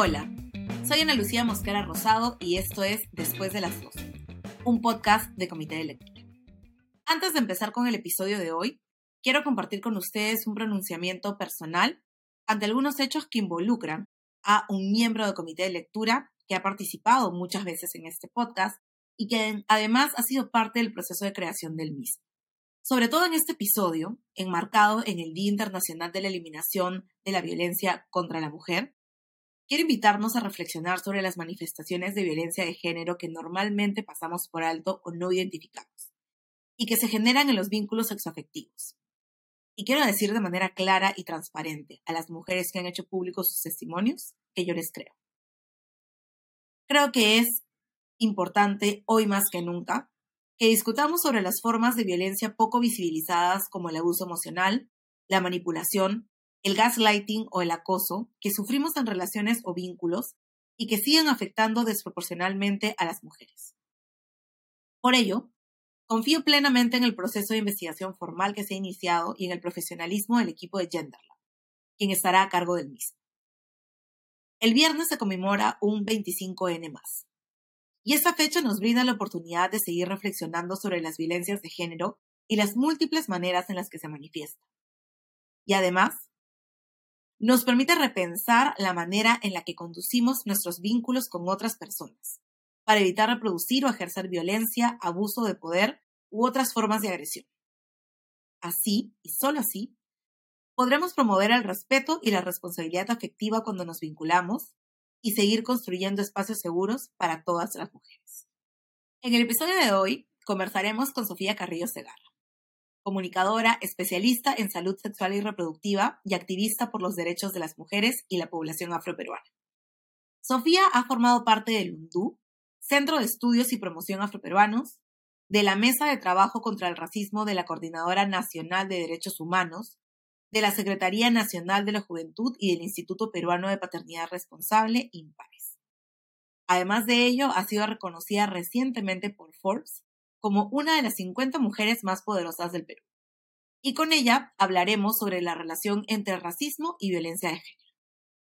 Hola, soy Ana Lucía Mosquera Rosado y esto es Después de las 12, un podcast de Comité de Lectura. Antes de empezar con el episodio de hoy, quiero compartir con ustedes un pronunciamiento personal ante algunos hechos que involucran a un miembro del Comité de Lectura que ha participado muchas veces en este podcast y que además ha sido parte del proceso de creación del mismo. Sobre todo en este episodio, enmarcado en el Día Internacional de la Eliminación de la Violencia contra la Mujer, quiero invitarnos a reflexionar sobre las manifestaciones de violencia de género que normalmente pasamos por alto o no identificamos y que se generan en los vínculos sexoafectivos. Y quiero decir de manera clara y transparente a las mujeres que han hecho públicos sus testimonios que yo les creo. Creo que es importante hoy más que nunca que discutamos sobre las formas de violencia poco visibilizadas como el abuso emocional, la manipulación, el gaslighting o el acoso que sufrimos en relaciones o vínculos y que siguen afectando desproporcionalmente a las mujeres. Por ello, confío plenamente en el proceso de investigación formal que se ha iniciado y en el profesionalismo del equipo de Genderlab, quien estará a cargo del mismo. El viernes se conmemora un 25N más. Y esta fecha nos brinda la oportunidad de seguir reflexionando sobre las violencias de género y las múltiples maneras en las que se manifiesta. Y además, nos permite repensar la manera en la que conducimos nuestros vínculos con otras personas, para evitar reproducir o ejercer violencia, abuso de poder u otras formas de agresión. Así, y solo así, podremos promover el respeto y la responsabilidad afectiva cuando nos vinculamos, y seguir construyendo espacios seguros para todas las mujeres. En el episodio de hoy conversaremos con Sofía Carrillo Segarra, comunicadora, especialista en salud sexual y reproductiva y activista por los derechos de las mujeres y la población afroperuana. Sofía ha formado parte del UNDU, Centro de Estudios y Promoción Afroperuanos, de la Mesa de Trabajo contra el Racismo de la Coordinadora Nacional de Derechos Humanos de la Secretaría Nacional de la Juventud y del Instituto Peruano de Paternidad Responsable, IMPARES. Además de ello, ha sido reconocida recientemente por Forbes como una de las 50 mujeres más poderosas del Perú. Y con ella hablaremos sobre la relación entre racismo y violencia de género.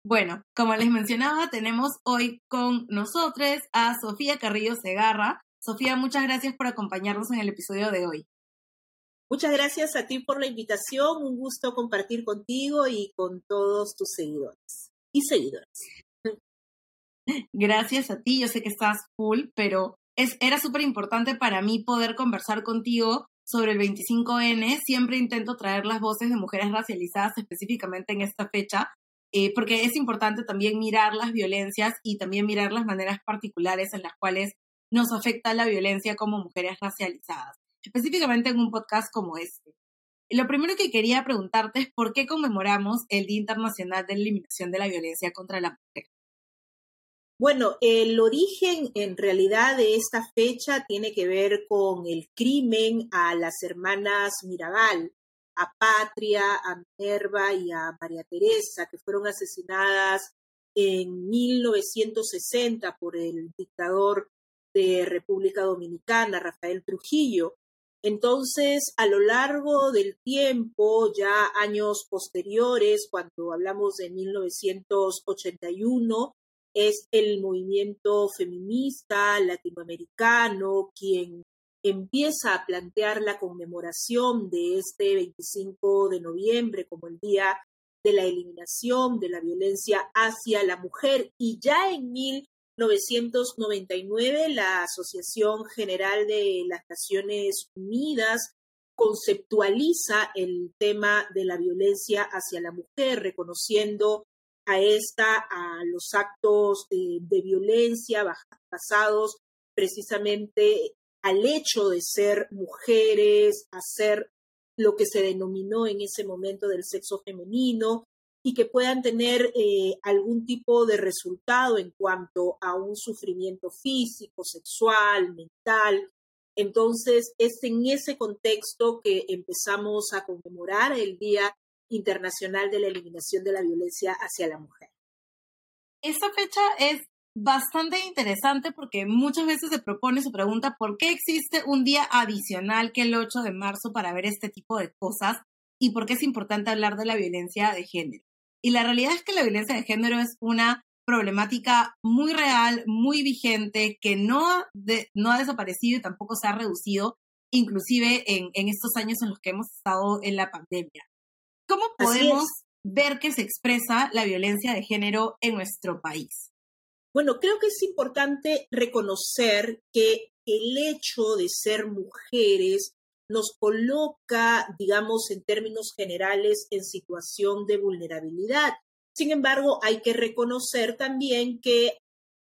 Bueno, como les mencionaba, tenemos hoy con nosotros a Sofía Carrillo Segarra. Sofía, muchas gracias por acompañarnos en el episodio de hoy. Muchas gracias a ti por la invitación. Un gusto compartir contigo y con todos tus seguidores y seguidoras. Gracias a ti. Yo sé que estás full, pero es, era súper importante para mí poder conversar contigo sobre el 25N. Siempre intento traer las voces de mujeres racializadas específicamente en esta fecha, eh, porque es importante también mirar las violencias y también mirar las maneras particulares en las cuales nos afecta la violencia como mujeres racializadas específicamente en un podcast como este. lo primero que quería preguntarte es por qué conmemoramos el Día Internacional de Eliminación de la Violencia contra la Mujer. Bueno, el origen en realidad de esta fecha tiene que ver con el crimen a las hermanas Mirabal, a Patria, a Minerva y a María Teresa, que fueron asesinadas en 1960 por el dictador de República Dominicana, Rafael Trujillo. Entonces, a lo largo del tiempo, ya años posteriores, cuando hablamos de 1981, es el movimiento feminista latinoamericano quien empieza a plantear la conmemoración de este 25 de noviembre como el Día de la Eliminación de la Violencia hacia la Mujer. Y ya en 1999, la Asociación General de las Naciones Unidas conceptualiza el tema de la violencia hacia la mujer, reconociendo a esta, a los actos de, de violencia basados precisamente al hecho de ser mujeres, a ser lo que se denominó en ese momento del sexo femenino, y que puedan tener eh, algún tipo de resultado en cuanto a un sufrimiento físico, sexual, mental. Entonces, es en ese contexto que empezamos a conmemorar el Día Internacional de la Eliminación de la Violencia hacia la Mujer. Esta fecha es bastante interesante porque muchas veces se propone su pregunta por qué existe un día adicional que el 8 de marzo para ver este tipo de cosas y por qué es importante hablar de la violencia de género. Y la realidad es que la violencia de género es una problemática muy real, muy vigente, que no, no ha desaparecido y tampoco se ha reducido, inclusive en, en, estos años en los que hemos estado en la pandemia. ¿Cómo podemos ver que se expresa la violencia de género en nuestro país? Bueno, creo que es importante reconocer que el hecho de ser mujeres nos coloca, digamos, en términos generales, en situación de vulnerabilidad. Sin embargo, hay que reconocer también que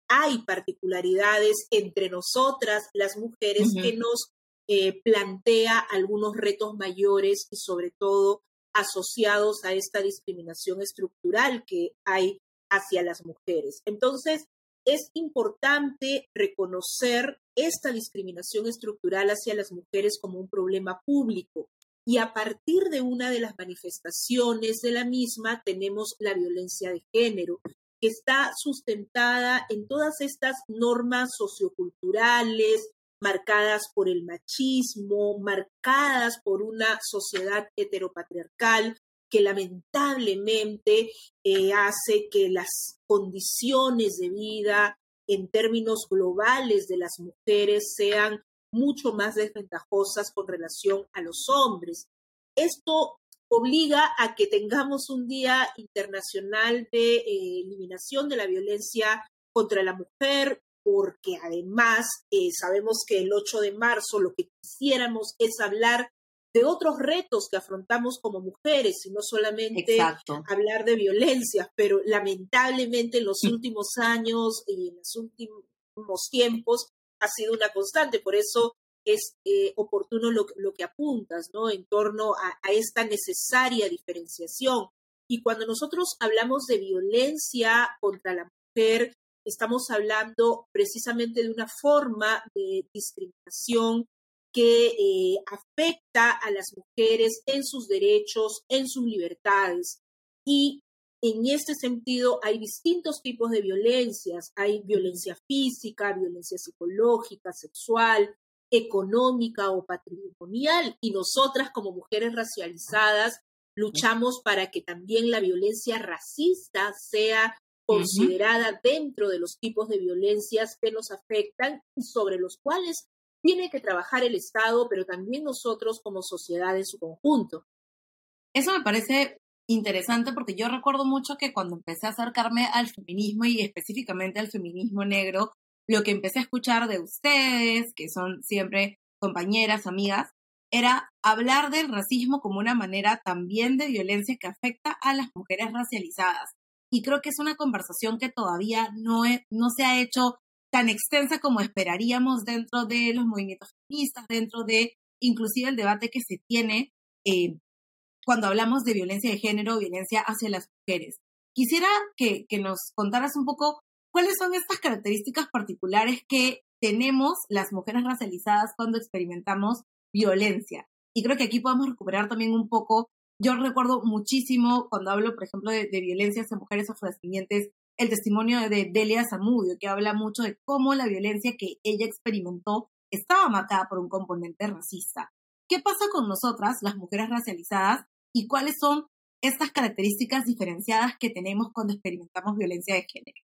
hay particularidades entre nosotras, las mujeres, que nos eh, plantea algunos retos mayores y sobre todo asociados a esta discriminación estructural que hay hacia las mujeres. Entonces, es importante reconocer esta discriminación estructural hacia las mujeres como un problema público. Y a partir de una de las manifestaciones de la misma tenemos la violencia de género, que está sustentada en todas estas normas socioculturales, marcadas por el machismo, marcadas por una sociedad heteropatriarcal que lamentablemente eh, hace que las condiciones de vida en términos globales de las mujeres sean mucho más desventajosas con relación a los hombres. Esto obliga a que tengamos un Día Internacional de eh, Eliminación de la Violencia contra la Mujer, porque además eh, sabemos que el 8 de marzo lo que quisiéramos es hablar de otros retos que afrontamos como mujeres y no solamente hablar de violencia, pero lamentablemente en los mm. últimos años y en los últimos tiempos ha sido una constante. Por eso es eh, oportuno lo, que apuntas, ¿no? En torno a, a esta necesaria diferenciación. Y cuando nosotros hablamos de violencia contra la mujer, estamos hablando precisamente de una forma de discriminación que eh, afecta a las mujeres en sus derechos, en sus libertades. Y en este sentido hay distintos tipos de violencias. Hay violencia física, violencia psicológica, sexual, económica o patrimonial. Y nosotras como mujeres racializadas luchamos para que también la violencia racista sea considerada dentro de los tipos de violencias que nos afectan y sobre los cuales tiene que trabajar el Estado, pero también nosotros como sociedad en su conjunto. Eso me parece interesante porque yo recuerdo mucho que cuando empecé a acercarme al feminismo y específicamente al feminismo negro, lo que empecé a escuchar de ustedes, que son siempre compañeras, amigas, era hablar del racismo como una manera también de violencia que afecta a las mujeres racializadas. Y creo que es una conversación que todavía no, no se ha hecho tan extensa como esperaríamos dentro de los movimientos feministas, dentro de inclusive el debate que se tiene eh, cuando hablamos de violencia de género, violencia hacia las mujeres. Quisiera que, que nos contaras un poco cuáles son estas características particulares que tenemos las mujeres racializadas cuando experimentamos violencia. Y creo que aquí podemos recuperar también un poco, yo recuerdo muchísimo cuando hablo, por ejemplo, de, de violencia hacia mujeres afrodescendientes, el testimonio de Delia Zamudio, que habla mucho de cómo la violencia que ella experimentó estaba marcada por un componente racista. ¿Qué pasa con nosotras, las mujeres racializadas, y cuáles son estas características diferenciadas que tenemos cuando experimentamos violencia de género?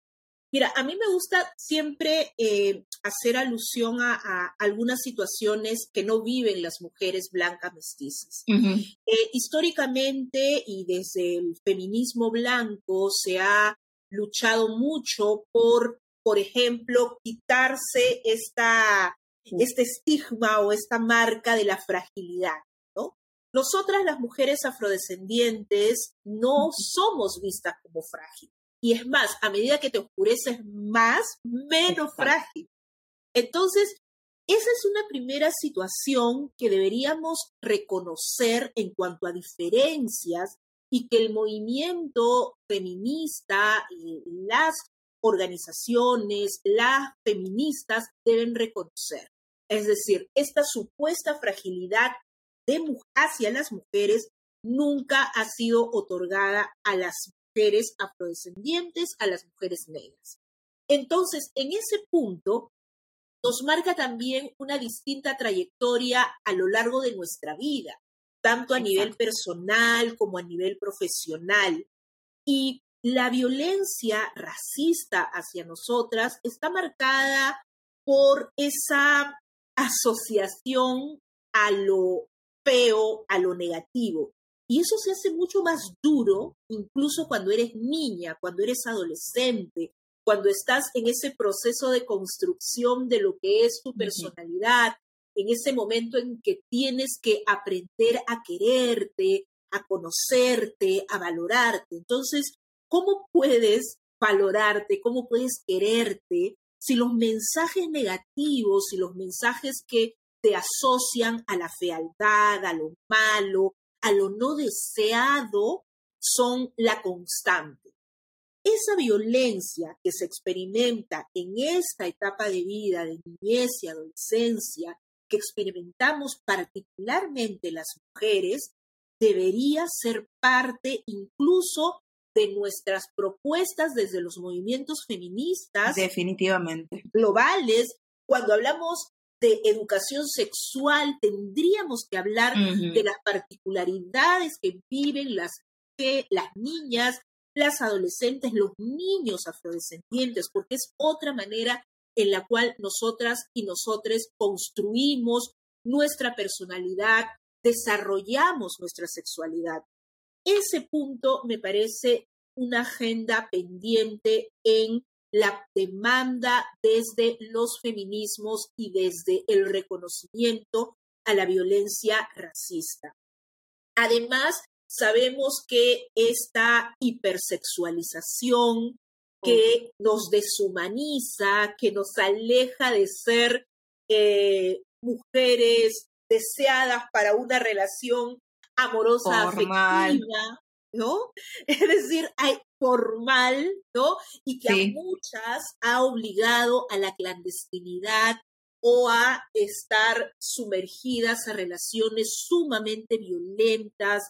Mira, a mí me gusta siempre eh, hacer alusión a, algunas situaciones que no viven las mujeres blancas mestizas. Eh, históricamente y desde el feminismo blanco se ha luchado mucho por, por ejemplo, quitarse esta, este estigma o esta marca de la fragilidad. ¿no? Nosotras, las mujeres afrodescendientes, no somos vistas como frágiles. Y es más, a medida que te oscureces más, menos frágil. Entonces, esa es una primera situación que deberíamos reconocer en cuanto a diferencias y que el movimiento feminista y las organizaciones, las feministas deben reconocer. Es decir, esta supuesta fragilidad de, hacia las mujeres nunca ha sido otorgada a las mujeres afrodescendientes, a las mujeres negras. Entonces, en ese punto, nos marca también una distinta trayectoria a lo largo de nuestra vida tanto a nivel personal como a nivel profesional. Y la violencia racista hacia nosotras está marcada por esa asociación a lo feo, a lo negativo. Y eso se hace mucho más duro, incluso cuando eres niña, cuando eres adolescente, cuando estás en ese proceso de construcción de lo que es tu personalidad, en ese momento en que tienes que aprender a quererte, a conocerte, a valorarte. Entonces, ¿cómo puedes valorarte? ¿Cómo puedes quererte si los mensajes negativos, si los mensajes que te asocian a la fealdad, a lo malo, a lo no deseado, son la constante? Esa violencia que se experimenta en esta etapa de vida, de niñez y adolescencia, que experimentamos particularmente las mujeres, debería ser parte incluso de nuestras propuestas desde los movimientos feministas. Definitivamente. Globales. Cuando hablamos de educación sexual, tendríamos que hablar de las particularidades que viven las, que, las niñas, las adolescentes, los niños afrodescendientes, porque es otra manera en la cual nosotras y nosotros construimos nuestra personalidad, desarrollamos nuestra sexualidad. Ese punto me parece una agenda pendiente en la demanda desde los feminismos y desde el reconocimiento a la violencia racista. Además, sabemos que esta hipersexualización que nos deshumaniza, que nos aleja de ser eh, mujeres deseadas para una relación amorosa, afectiva, ¿no? Es decir, hay formal, ¿no? Y que a muchas ha obligado a la clandestinidad o a estar sumergidas a relaciones sumamente violentas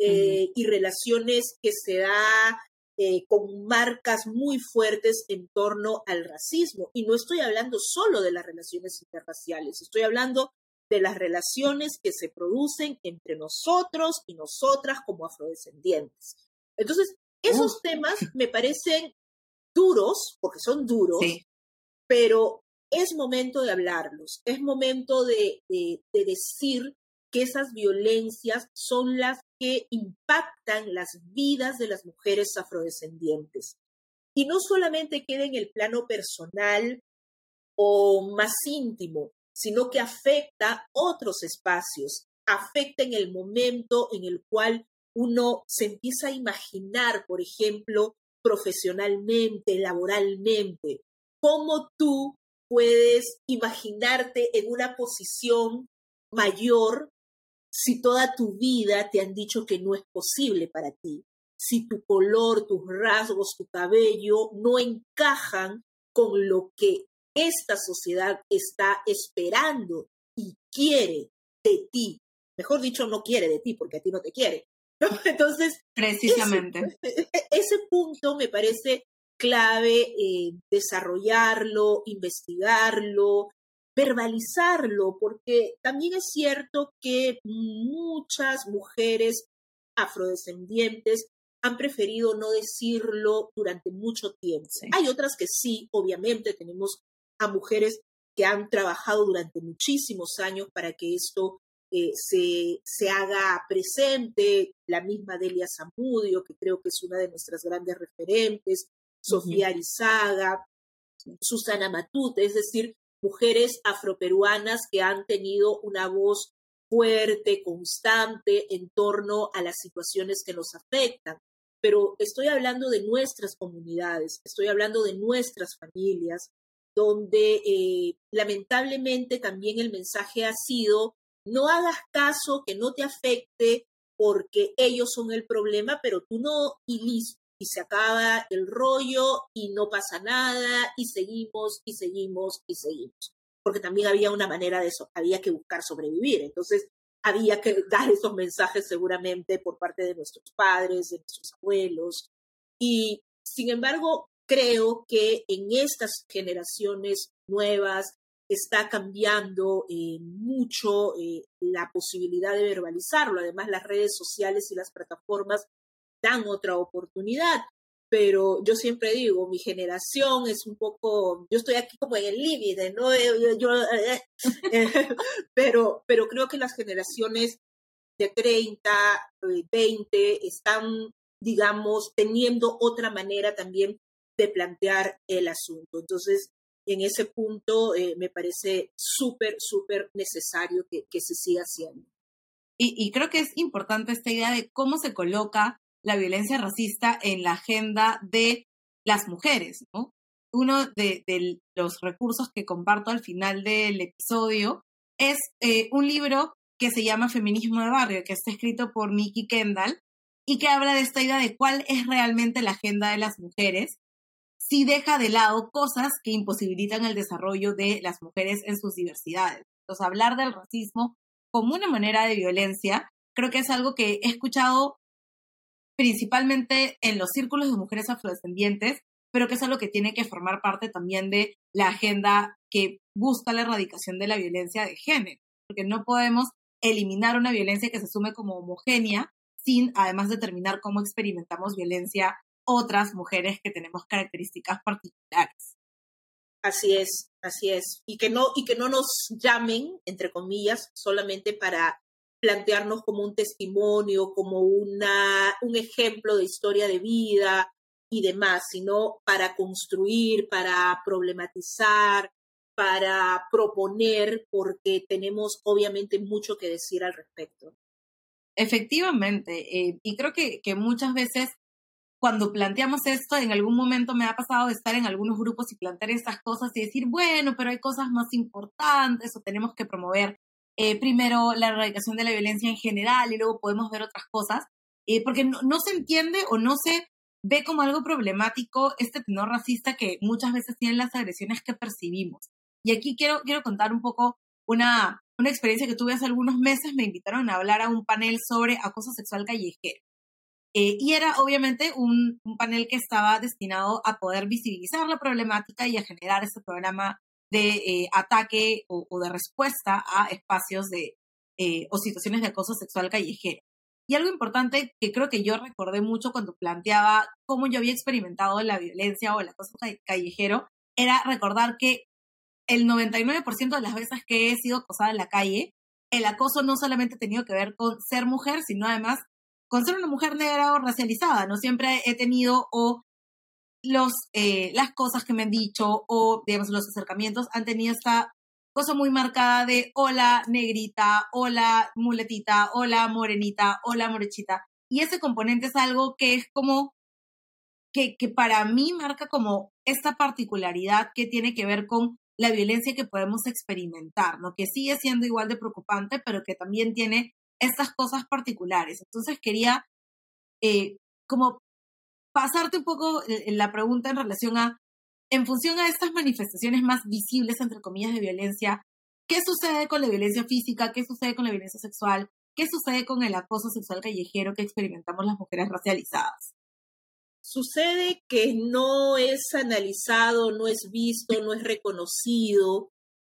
eh, y relaciones que se da eh, con marcas muy fuertes en torno al racismo. Y no estoy hablando solo de las relaciones interraciales, estoy hablando de las relaciones que se producen entre nosotros y nosotras como afrodescendientes. Entonces, esos temas me parecen duros, porque son duros, pero es momento de hablarlos, es momento de, de, decir que esas violencias son las que impactan las vidas de las mujeres afrodescendientes. Y no solamente queda en el plano personal o más íntimo, sino que afecta otros espacios, afecta en el momento en el cual uno se empieza a imaginar, por ejemplo, profesionalmente, laboralmente, cómo tú puedes imaginarte en una posición mayor si toda tu vida te han dicho que no es posible para ti, si tu color, tus rasgos, tu cabello no encajan con lo que esta sociedad está esperando y quiere de ti. Mejor dicho, no quiere de ti porque a ti no te quiere. Entonces, precisamente. Ese, punto me parece clave eh, desarrollarlo, investigarlo, verbalizarlo, porque también es cierto que muchas mujeres afrodescendientes han preferido no decirlo durante mucho tiempo. Hay otras que sí, obviamente, tenemos a mujeres que han trabajado durante muchísimos años para que esto eh, se, se, haga presente, la misma Delia Zamudio, que creo que es una de nuestras grandes referentes, Sofía Arizaga, Susana Matute, es decir, mujeres afroperuanas que han tenido una voz fuerte, constante en torno a las situaciones que nos afectan. Pero estoy hablando de nuestras comunidades, estoy hablando de nuestras familias, donde eh, lamentablemente también el mensaje ha sido, no hagas caso, que no te afecte, porque ellos son el problema, pero tú no, y listo, y se acaba el rollo y no pasa nada y seguimos y seguimos y seguimos. Porque también había una manera de eso, había que buscar sobrevivir. Entonces, había que dar esos mensajes seguramente por parte de nuestros padres, de nuestros abuelos. Y, sin embargo, creo que en estas generaciones nuevas está cambiando eh, mucho eh, la posibilidad de verbalizarlo. Además, las redes sociales y las plataformas dan otra oportunidad. pero yo siempre digo, mi generación es un poco, yo estoy aquí como en el límite, ¿no? Yo, pero, pero creo que las generaciones de 30, 20 están, digamos, teniendo otra manera también de plantear el asunto. Entonces, en ese punto eh, me parece súper, súper necesario que, se siga haciendo. Y, creo que es importante esta idea de cómo se coloca la violencia racista en la agenda de las mujeres, ¿no? Uno de, de los recursos que comparto al final del episodio es eh, un libro que se llama Feminismo de Barrio, que está escrito por Nikki Kendall y que habla de esta idea de cuál es realmente la agenda de las mujeres si deja de lado cosas que imposibilitan el desarrollo de las mujeres en sus diversidades. Entonces, hablar del racismo como una manera de violencia, creo que es algo que he escuchado principalmente en los círculos de mujeres afrodescendientes, pero que es algo que tiene que formar parte también de la agenda que busca la erradicación de la violencia de género, porque no podemos eliminar una violencia que se asume como homogénea sin además determinar cómo experimentamos violencia otras mujeres que tenemos características particulares. Así es, así es. Y que no, y que no nos llamen, entre comillas, solamente para plantearnos como un testimonio, como una, un ejemplo de historia de vida y demás, sino para construir, para problematizar, para proponer, porque tenemos obviamente mucho que decir al respecto. Efectivamente, eh, y creo que, que muchas veces cuando planteamos esto, en algún momento me ha pasado estar en algunos grupos y plantear estas cosas y decir, bueno, pero hay cosas más importantes o tenemos que promover eh, primero la erradicación de la violencia en general y luego podemos ver otras cosas, eh, porque no, no, se entiende o no se ve como algo problemático este tenor racista que muchas veces tienen las agresiones que percibimos. Y aquí quiero, quiero contar un poco una, una experiencia que tuve hace algunos meses, me invitaron a hablar a un panel sobre acoso sexual callejero. Eh, y era obviamente un, panel que estaba destinado a poder visibilizar la problemática y a generar este programa de eh, ataque o, de respuesta a espacios de, eh, o situaciones de acoso sexual callejero. Y algo importante que creo que yo recordé mucho cuando planteaba cómo yo había experimentado la violencia o el acoso callejero, era recordar que el 99% de las veces que he sido acosada en la calle, el acoso no solamente tenido que ver con ser mujer, sino además con ser una mujer negra o racializada, no siempre he tenido o los, eh, las cosas que me han dicho o, digamos, los acercamientos han tenido esta cosa muy marcada de hola negrita, hola muletita, hola morenita, hola morechita. Y ese componente es algo que es como, que, que para mí marca como esta particularidad que tiene que ver con la violencia que podemos experimentar, ¿no? Que sigue siendo igual de preocupante, pero que también tiene estas cosas particulares. Entonces quería eh, como pasarte un poco la pregunta en relación a, en función a estas manifestaciones más visibles, entre comillas, de violencia, ¿qué sucede con la violencia física? ¿Qué sucede con la violencia sexual? ¿Qué sucede con el acoso sexual callejero que experimentamos las mujeres racializadas? Sucede que no es analizado, no es visto, no es reconocido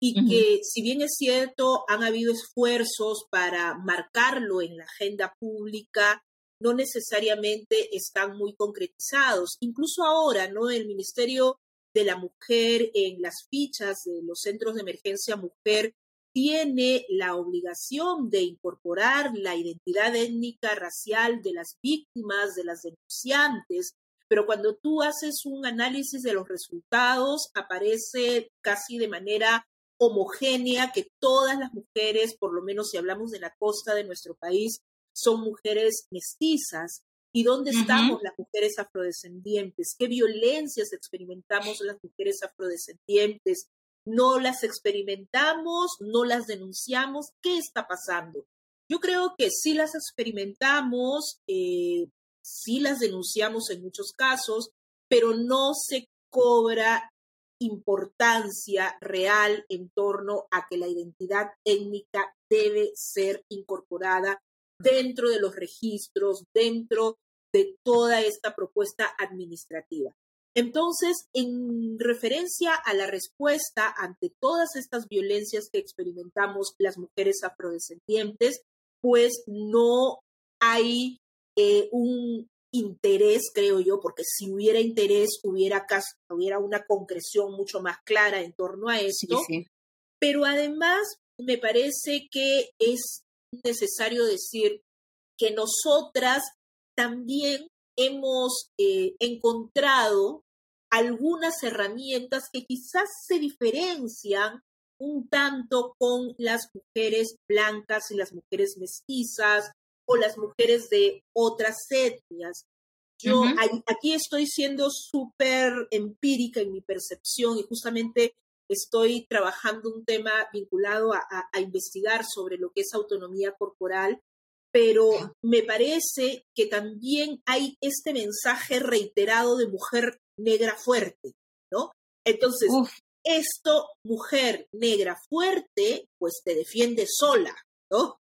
y que si bien es cierto, han habido esfuerzos para marcarlo en la agenda pública, no necesariamente están muy concretizados. Incluso ahora, ¿no? El Ministerio de la Mujer en las fichas de los centros de emergencia mujer tiene la obligación de incorporar la identidad étnica racial de las víctimas, de las denunciantes, pero cuando tú haces un análisis de los resultados, aparece casi de manera homogénea que todas las mujeres, por lo menos si hablamos de la costa de nuestro país, son mujeres mestizas. ¿Y dónde estamos las mujeres afrodescendientes? ¿Qué violencias experimentamos las mujeres afrodescendientes? ¿No las experimentamos? ¿No las denunciamos? ¿Qué está pasando? Yo creo que sí las experimentamos, eh, sí las denunciamos en muchos casos, pero no se cobra importancia real en torno a que la identidad étnica debe ser incorporada dentro de los registros, dentro de toda esta propuesta administrativa. Entonces, en referencia a la respuesta ante todas estas violencias que experimentamos las mujeres afrodescendientes, pues no hay eh, un interés, creo yo, porque si hubiera interés hubiera, hubiera una concreción mucho más clara en torno a esto. Pero además me parece que es necesario decir que nosotras también hemos eh, encontrado algunas herramientas que quizás se diferencian un tanto con las mujeres blancas y las mujeres mestizas o las mujeres de otras etnias. Yo aquí estoy siendo súper empírica en mi percepción y justamente estoy trabajando un tema vinculado a, investigar sobre lo que es autonomía corporal, pero me parece que también hay este mensaje reiterado de mujer negra fuerte, ¿no? Entonces, esto, mujer negra fuerte, pues te defiende sola, ¿no?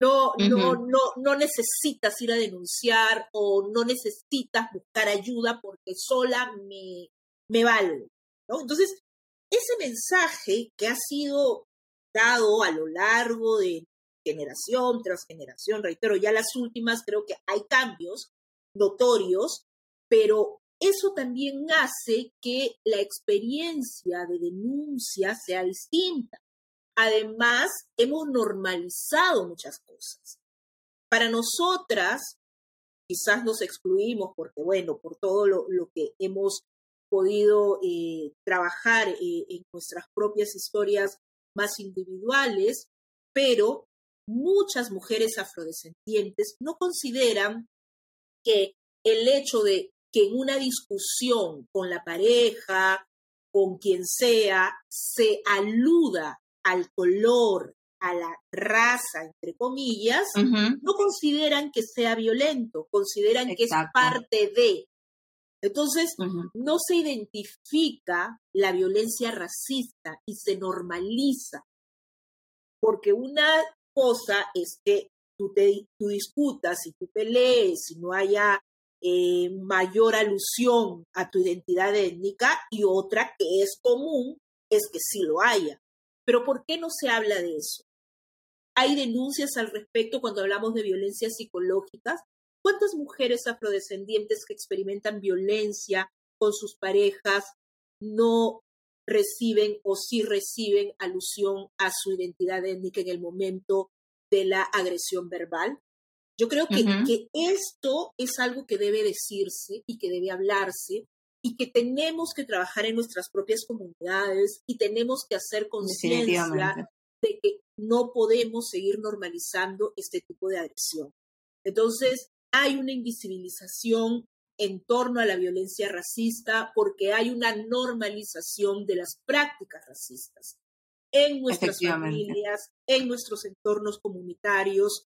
No, no, no, no necesitas ir a denunciar o no necesitas buscar ayuda porque sola me, me ¿no? Entonces, ese mensaje que ha sido dado a lo largo de generación tras generación, reitero, ya las últimas creo que hay cambios notorios, pero eso también hace que la experiencia de denuncia sea distinta. Además, hemos normalizado muchas cosas. Para nosotras, quizás nos excluimos porque, bueno, por todo lo, que hemos podido eh, trabajar eh, en nuestras propias historias más individuales, pero muchas mujeres afrodescendientes no consideran que el hecho de que en una discusión con la pareja, con quien sea, se aluda al color, a la raza, entre comillas, no consideran que sea violento, consideran que es parte de. Entonces, no se identifica la violencia racista y se normaliza. Porque una cosa es que tú, te, tú discutas y tú pelees y no haya eh, mayor alusión a tu identidad étnica y otra que es común es que sí lo haya. Pero ¿por qué no se habla de eso? Hay denuncias al respecto cuando hablamos de violencias psicológicas. ¿Cuántas mujeres afrodescendientes que experimentan violencia con sus parejas no reciben o sí reciben alusión a su identidad étnica en el momento de la agresión verbal? Yo creo que, que esto es algo que debe decirse y que debe hablarse y que tenemos que trabajar en nuestras propias comunidades y tenemos que hacer conciencia de que no podemos seguir normalizando este tipo de agresión. Entonces, hay una invisibilización en torno a la violencia racista porque hay una normalización de las prácticas racistas en nuestras familias, en nuestros entornos comunitarios,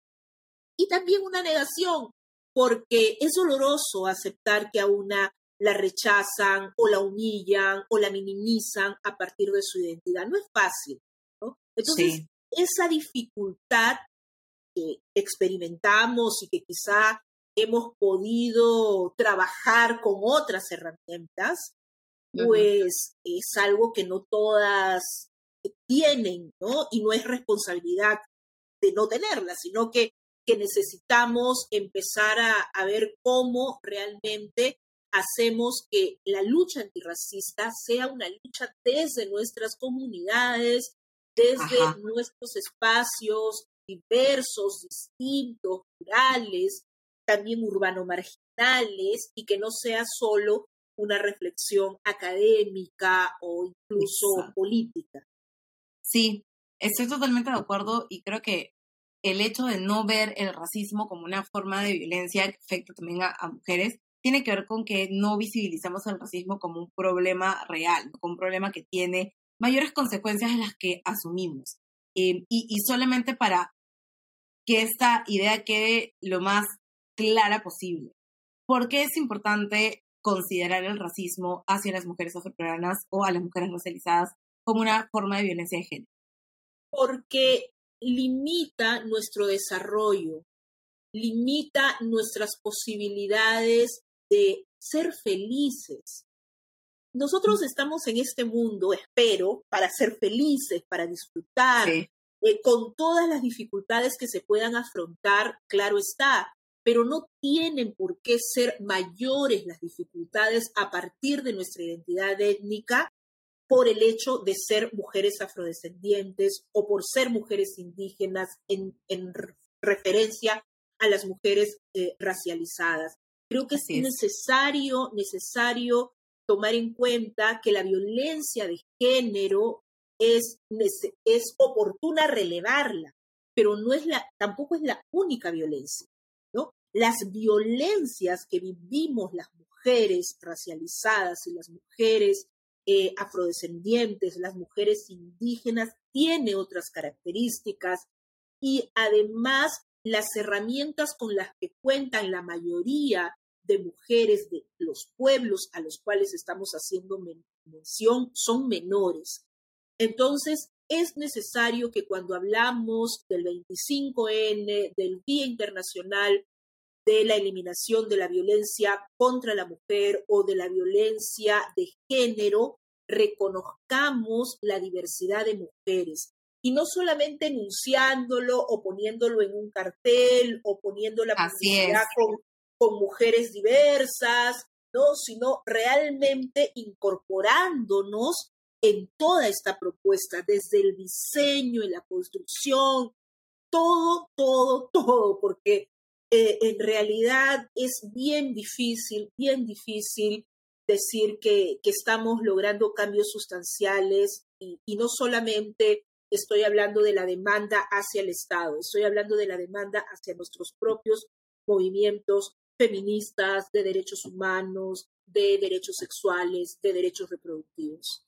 y también una negación, porque es doloroso aceptar que a una la rechazan o la humillan o la minimizan a partir de su identidad. No es fácil, ¿no? Entonces, esa dificultad que experimentamos y que quizá hemos podido trabajar con otras herramientas, pues es algo que no todas tienen, ¿no? Y no es responsabilidad de no tenerla, sino que que necesitamos empezar a, ver cómo realmente hacemos que la lucha antirracista sea una lucha desde nuestras comunidades, desde nuestros espacios diversos, distintos, rurales, también urbano-marginales, y que no sea solo una reflexión académica o incluso política. Sí, estoy totalmente de acuerdo y creo que el hecho de no ver el racismo como una forma de violencia que afecta también a, mujeres tiene que ver con que no visibilizamos el racismo como un problema real, como un problema que tiene mayores consecuencias de las que asumimos. Eh, y, y solamente para que esta idea quede lo más clara posible. ¿Por qué es importante considerar el racismo hacia las mujeres afroperuanas o a las mujeres racializadas como una forma de violencia de género? Porque limita nuestro desarrollo, limita nuestras posibilidades de ser felices. Nosotros mm. estamos en este mundo, espero, para ser felices, para disfrutar, eh, con todas las dificultades que se puedan afrontar, claro está, pero no tienen por qué ser mayores las dificultades a partir de nuestra identidad étnica por el hecho de ser mujeres afrodescendientes o por ser mujeres indígenas en, referencia a las mujeres eh, racializadas. Creo que es, necesario, necesario tomar en cuenta que la violencia de género es, es oportuna relevarla, pero no es la, tampoco es la única violencia. ¿no? Las violencias que vivimos las mujeres racializadas y las mujeres eh, afrodescendientes, las mujeres indígenas, tiene otras características y además las herramientas con las que cuentan la mayoría de mujeres de los pueblos a los cuales estamos haciendo mención son menores. Entonces, es necesario que cuando hablamos del 25N, del Día Internacional de la Eliminación de la Violencia contra la Mujer o de la violencia de género, reconozcamos la diversidad de mujeres. Y no solamente enunciándolo o poniéndolo en un cartel o poniendo la publicidad con, con mujeres diversas, ¿no? sino realmente incorporándonos en toda esta propuesta, desde el diseño y la construcción, todo, todo, todo, porque eh, en realidad es bien difícil, bien difícil decir que, estamos logrando cambios sustanciales y, y, no solamente estoy hablando de la demanda hacia el Estado, estoy hablando de la demanda hacia nuestros propios movimientos feministas, de derechos humanos, de derechos sexuales, de derechos reproductivos.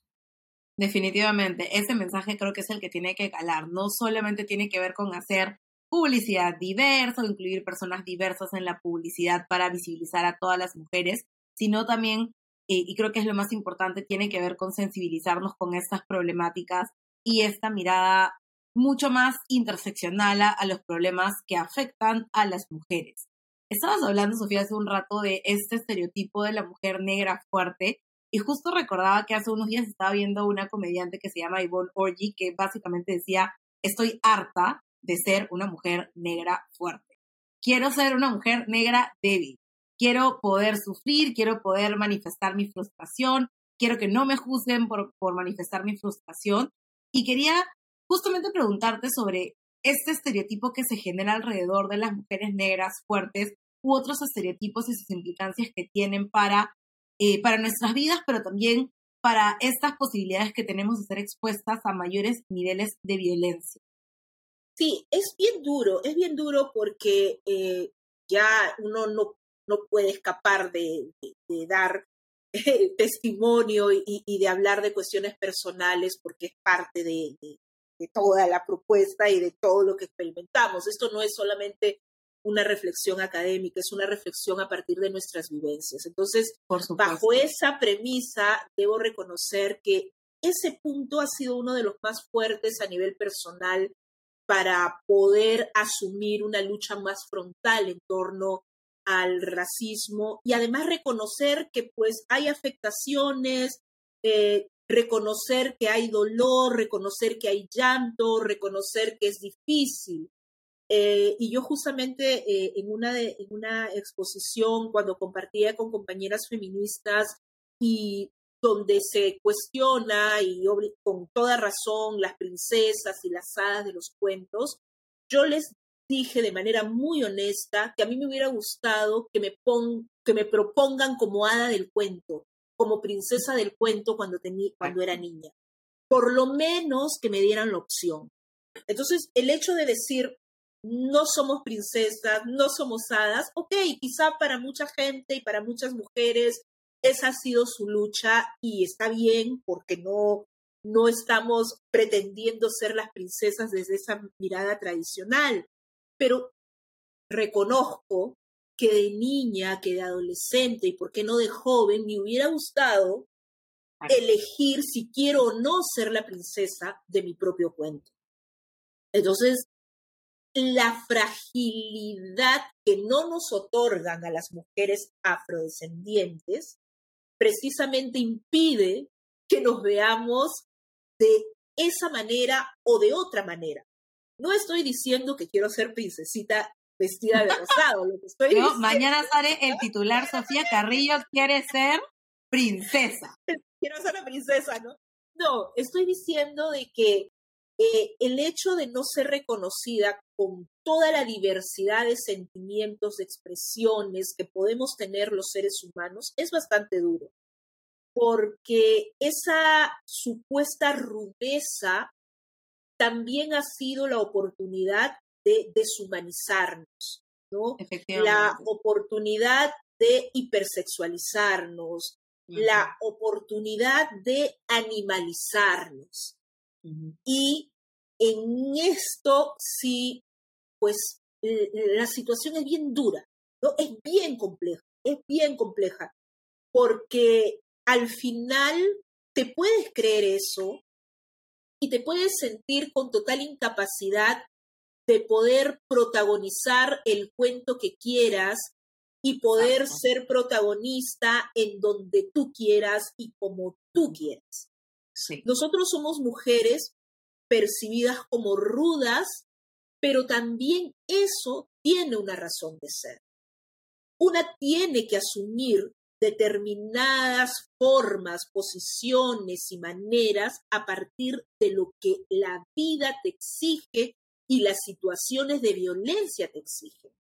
Definitivamente, ese mensaje creo que es el que tiene que calar. No solamente tiene que ver con hacer publicidad diversa o incluir personas diversas en la publicidad para visibilizar a todas las mujeres, sino también, eh, y creo que es lo más importante, tiene que ver con sensibilizarnos con estas problemáticas y esta mirada mucho más interseccional a los problemas que afectan a las mujeres. Estabas hablando, Sofía, hace un rato de este estereotipo de la mujer negra fuerte y justo recordaba que hace unos días estaba viendo una comediante que se llama Yvonne Orgy, que básicamente decía, estoy harta de ser una mujer negra fuerte. Quiero ser una mujer negra débil. Quiero poder sufrir, quiero poder manifestar mi frustración, quiero que no me juzguen por, por manifestar mi frustración. Y quería justamente preguntarte sobre este estereotipo que se genera alrededor de las mujeres negras fuertes u otros estereotipos y sus implicancias que tienen para eh, para nuestras vidas, pero también para estas posibilidades que tenemos de ser expuestas a mayores niveles de violencia. Sí, es bien duro, es bien duro porque eh, ya uno no, no puede escapar de, dar testimonio y, de hablar de cuestiones personales porque es parte de, de, toda la propuesta y de todo lo que experimentamos. Esto no es solamente una reflexión académica, es una reflexión a partir de nuestras vivencias. Entonces, bajo esa premisa, debo reconocer que ese punto ha sido uno de los más fuertes a nivel personal para poder asumir una lucha más frontal en torno al racismo y además reconocer que pues hay afectaciones, eh, reconocer que hay dolor, reconocer que hay llanto, reconocer que es difícil. Eh, y yo justamente eh, en, una en una exposición, cuando compartía con compañeras feministas y donde se cuestiona y con toda razón las princesas y las hadas de los cuentos, yo les dije de manera muy honesta que a mí me hubiera gustado que me, que me propongan como hada del cuento, como princesa del cuento cuando, cuando era niña. Por lo menos que me dieran la opción. Entonces, el hecho de decir, no somos princesas, no somos hadas. Ok, quizá para mucha gente y para muchas mujeres esa ha sido su lucha y está bien porque no, no estamos pretendiendo ser las princesas desde esa mirada tradicional. Pero reconozco que de niña, que de adolescente y por qué no de joven, me hubiera gustado elegir si quiero o no ser la princesa de mi propio cuento. Entonces, la fragilidad que no nos otorgan a las mujeres afrodescendientes precisamente impide que nos veamos de esa manera o de otra manera. No estoy diciendo que quiero ser princesita vestida de rosado. Lo que estoy no, mañana sale el titular Sofía Carrillo quiere ser princesa. Quiero ser la princesa, ¿no? No, estoy diciendo de que eh, el hecho de no ser reconocida con toda la diversidad de sentimientos, de expresiones que podemos tener los seres humanos es bastante duro, porque esa supuesta rudeza también ha sido la oportunidad de deshumanizarnos, ¿no? La oportunidad de hipersexualizarnos, la oportunidad de animalizarnos. Y en esto sí, pues la situación es bien dura, ¿no? Es bien compleja, es bien compleja, porque al final te puedes creer eso y te puedes sentir con total incapacidad de poder protagonizar el cuento que quieras y poder ser protagonista en donde tú quieras y como tú quieras. Nosotros somos mujeres percibidas como rudas, pero también eso tiene una razón de ser. Una tiene que asumir determinadas formas, posiciones y maneras a partir de lo que la vida te exige y las situaciones de violencia te exigen.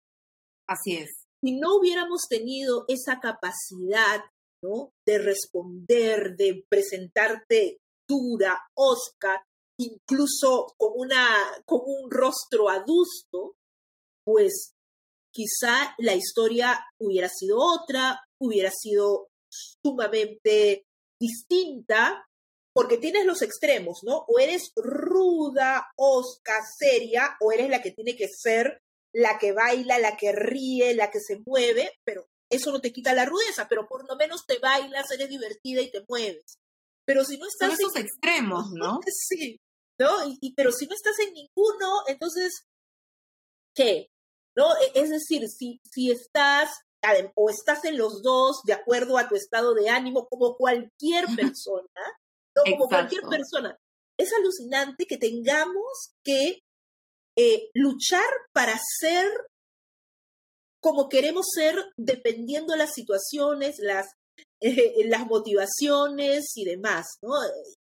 Así es. Si no hubiéramos tenido esa capacidad ¿no? de responder, de presentarte dura, osca, incluso con, una, con un rostro adusto, pues quizá la historia hubiera sido otra, hubiera sido sumamente distinta, porque tienes los extremos, ¿no? O eres ruda, osca, seria, o eres la que tiene que ser la que baila, la que ríe, la que se mueve, pero eso no te quita la rudeza, pero por lo menos te bailas, eres divertida y te mueves. Pero si no estás... en esos extremos, ¿no? Sí, ¿no? Y, pero si no estás en ninguno, entonces, ¿qué? ¿No? E, es decir, si, si estás o estás en los dos de acuerdo a tu estado de ánimo, como cualquier persona, ¿no? Como cualquier persona. Es alucinante que tengamos que eh, luchar para ser como queremos ser dependiendo de las situaciones, las, eh, las motivaciones y demás, ¿no?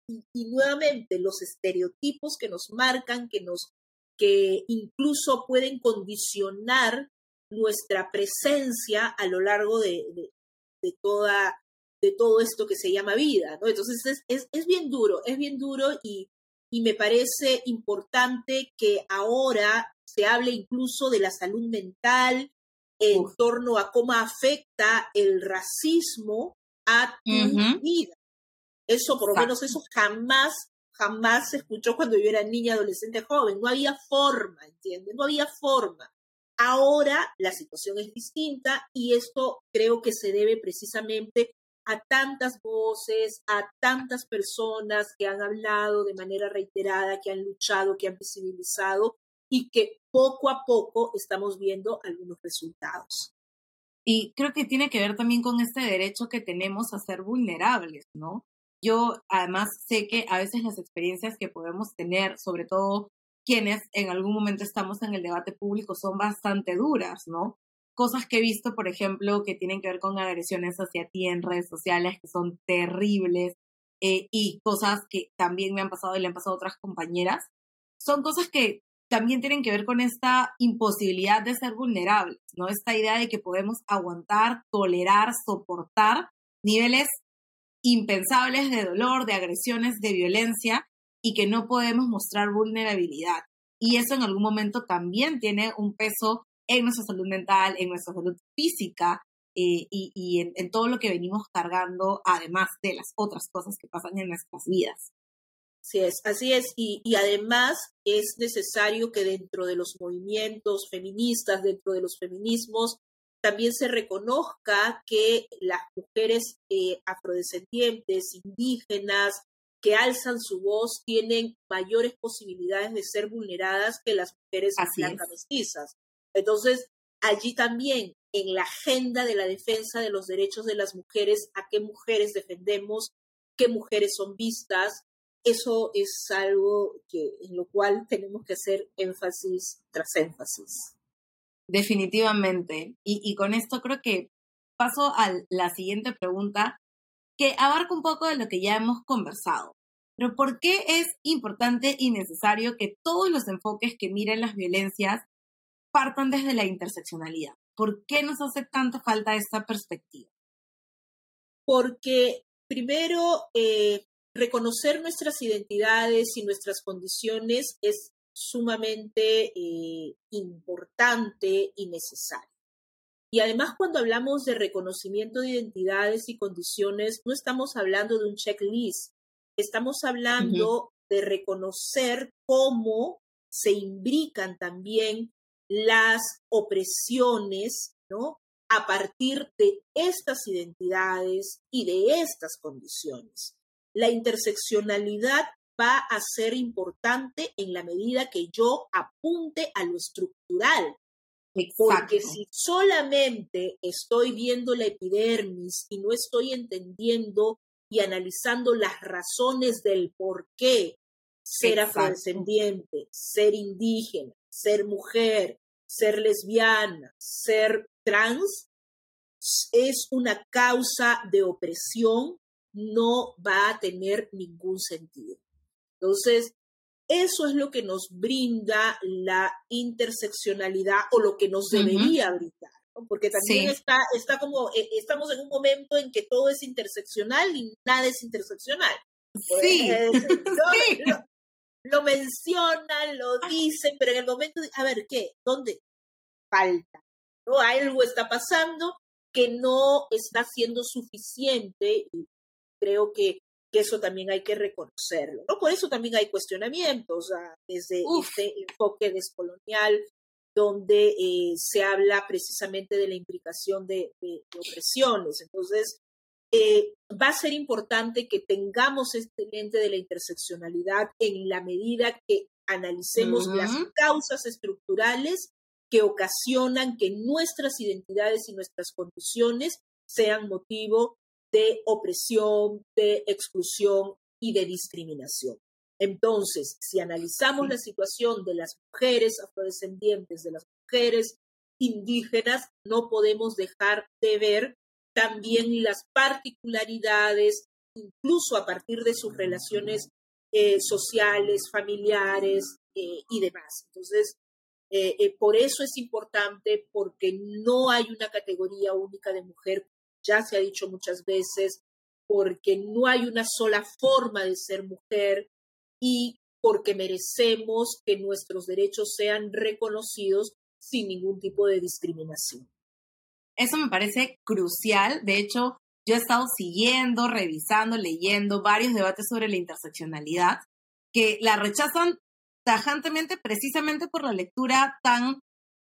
Y, nuevamente los estereotipos que nos marcan, que nos que incluso pueden condicionar nuestra presencia a lo largo de, de, toda de todo esto que se llama vida, ¿no? Entonces es, es, es bien duro, es bien duro y, y me parece importante que ahora se hable incluso de la salud mental en torno a cómo afecta el racismo a tu vida. Eso, por lo menos, eso jamás, jamás se escuchó cuando yo era niña, adolescente, joven. No había forma, ¿entiendes? No había forma. Ahora la situación es distinta y esto creo que se debe precisamente a tantas voces, a tantas personas que han hablado de manera reiterada, que han luchado, que han visibilizado y que poco a poco estamos viendo algunos resultados. Y creo que tiene que ver también con este derecho que tenemos a ser vulnerables, ¿no? Yo además sé que a veces las experiencias que podemos tener, sobre todo quienes en algún momento estamos en el debate público, son bastante duras, ¿no? cosas que he visto, por ejemplo, que tienen que ver con agresiones hacia ti en redes sociales, que son terribles, eh, y cosas que también me han pasado y le han pasado a otras compañeras, son cosas que también tienen que ver con esta imposibilidad de ser vulnerables, ¿no? Esta idea de que podemos aguantar, tolerar, soportar niveles impensables de dolor, de agresiones, de violencia, y que no podemos mostrar vulnerabilidad. Y eso en algún momento también tiene un peso en nuestra salud mental, en nuestra salud física eh, y, en, todo lo que venimos cargando, además de las otras cosas que pasan en nuestras vidas. Así es, así es. Y, y además es necesario que dentro de los movimientos feministas, dentro de los feminismos, también se reconozca que las mujeres eh, afrodescendientes, indígenas, que alzan su voz, tienen mayores posibilidades de ser vulneradas que las mujeres blancas mestizas. Entonces, allí también, en la agenda de la defensa de los derechos de las mujeres, a qué mujeres defendemos, qué mujeres son vistas, eso es algo que, en lo cual tenemos que hacer énfasis tras énfasis. Definitivamente. Y, y con esto creo que paso a la siguiente pregunta, que abarca un poco de lo que ya hemos conversado. Pero ¿por qué es importante y necesario que todos los enfoques que miren las violencias partan desde la interseccionalidad? ¿Por qué nos hace tanta falta esta perspectiva? Porque primero, eh, reconocer nuestras identidades y nuestras condiciones es sumamente eh, importante y necesario. Y además cuando hablamos de reconocimiento de identidades y condiciones, no estamos hablando de un checklist, estamos hablando de reconocer cómo se imbrican también las opresiones, ¿no? A partir de estas identidades y de estas condiciones. La interseccionalidad va a ser importante en la medida que yo apunte a lo estructural, porque si solamente estoy viendo la epidermis y no estoy entendiendo y analizando las razones del por qué ser afrodescendiente, ser indígena, ser mujer, ser lesbiana, ser trans, es una causa de opresión, no va a tener ningún sentido. Entonces, eso es lo que nos brinda la interseccionalidad o lo que nos debería brindar, porque también está, está como, eh, estamos en un momento en que todo es interseccional y nada es interseccional. Sí. Lo, mencionan, lo dicen, pero en el momento, de, a ver, ¿qué? ¿Dónde? Falta. ¿no? Algo está pasando que no está siendo suficiente y creo que que eso también hay que reconocerlo, ¿no? Por eso también hay cuestionamientos desde este enfoque descolonial, donde eh, se habla precisamente de la implicación de, opresiones. Entonces, eh, va a ser importante que tengamos este lente de la interseccionalidad en la medida que analicemos las causas estructurales que ocasionan que nuestras identidades y nuestras condiciones sean motivo de opresión, de exclusión y de discriminación. Entonces, si analizamos la situación de las mujeres afrodescendientes, de las mujeres indígenas, no podemos dejar de ver también las particularidades, incluso a partir de sus relaciones eh, sociales, familiares eh, y demás. Entonces, eh, por eso es importante, porque no hay una categoría única de mujer ya se ha dicho muchas veces, porque no hay una sola forma de ser mujer y porque merecemos que nuestros derechos sean reconocidos sin ningún tipo de discriminación. Eso me parece crucial. De hecho, yo he estado siguiendo, revisando, leyendo varios debates sobre la interseccionalidad que la rechazan tajantemente precisamente por la lectura tan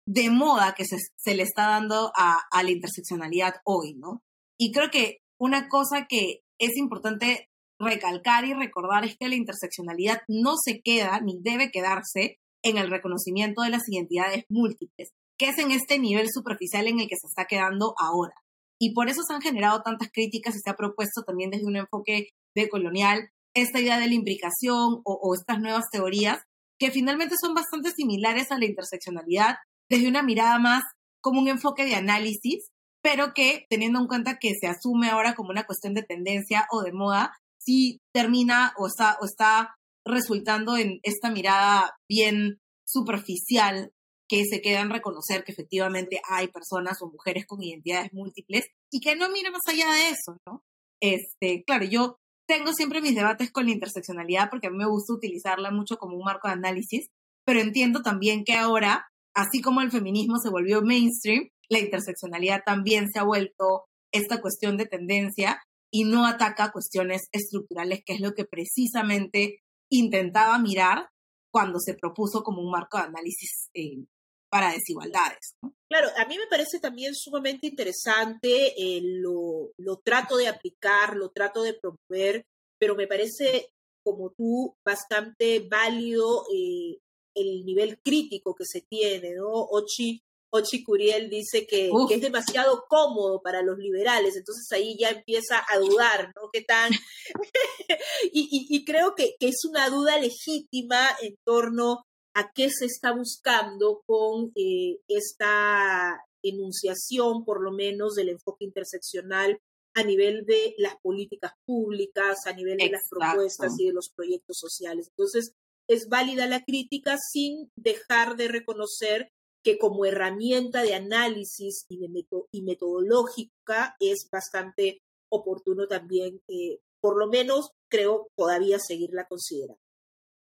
de moda que se, le está dando a, la interseccionalidad hoy, ¿no? Y creo que una cosa que es importante recalcar y recordar es que la interseccionalidad no se queda ni debe quedarse en el reconocimiento de las identidades múltiples, que es en este nivel superficial en el que se está quedando ahora. Y por eso se han generado tantas críticas y se ha propuesto también desde un enfoque decolonial esta idea de la implicación o, o estas nuevas teorías que finalmente son bastante similares a la interseccionalidad desde una mirada más como un enfoque de análisis, pero que teniendo en cuenta que se asume ahora como una cuestión de tendencia o de moda, sí termina o está, o está resultando en esta mirada bien superficial que se queda en reconocer que efectivamente hay personas o mujeres con identidades múltiples y que no mire más allá de eso, ¿no? Este, claro, yo tengo siempre mis debates con la interseccionalidad porque a mí me gusta utilizarla mucho como un marco de análisis, pero entiendo también que ahora así como el feminismo se volvió mainstream, la interseccionalidad también se ha vuelto esta cuestión de tendencia y no ataca cuestiones estructurales, que es lo que precisamente intentaba mirar cuando se propuso como un marco de análisis eh, para desigualdades. Claro, a mí me parece también sumamente interesante, eh, lo, lo trato de aplicar, lo trato de promover, pero me parece como tú bastante válido eh, el nivel crítico que se tiene, ¿no? Ochi, Ochi Curiel dice que, es demasiado cómodo para los liberales, entonces ahí ya empieza a dudar, ¿no? ¿Qué tan? y, creo que, es una duda legítima en torno a qué se está buscando con eh, esta enunciación, por lo menos, del enfoque interseccional a nivel de las políticas públicas, a nivel de las propuestas y de los proyectos sociales. Entonces, es válida la crítica sin dejar de reconocer que como herramienta de análisis y, metodológica es bastante oportuno también, eh, por lo menos creo todavía seguirla considerando.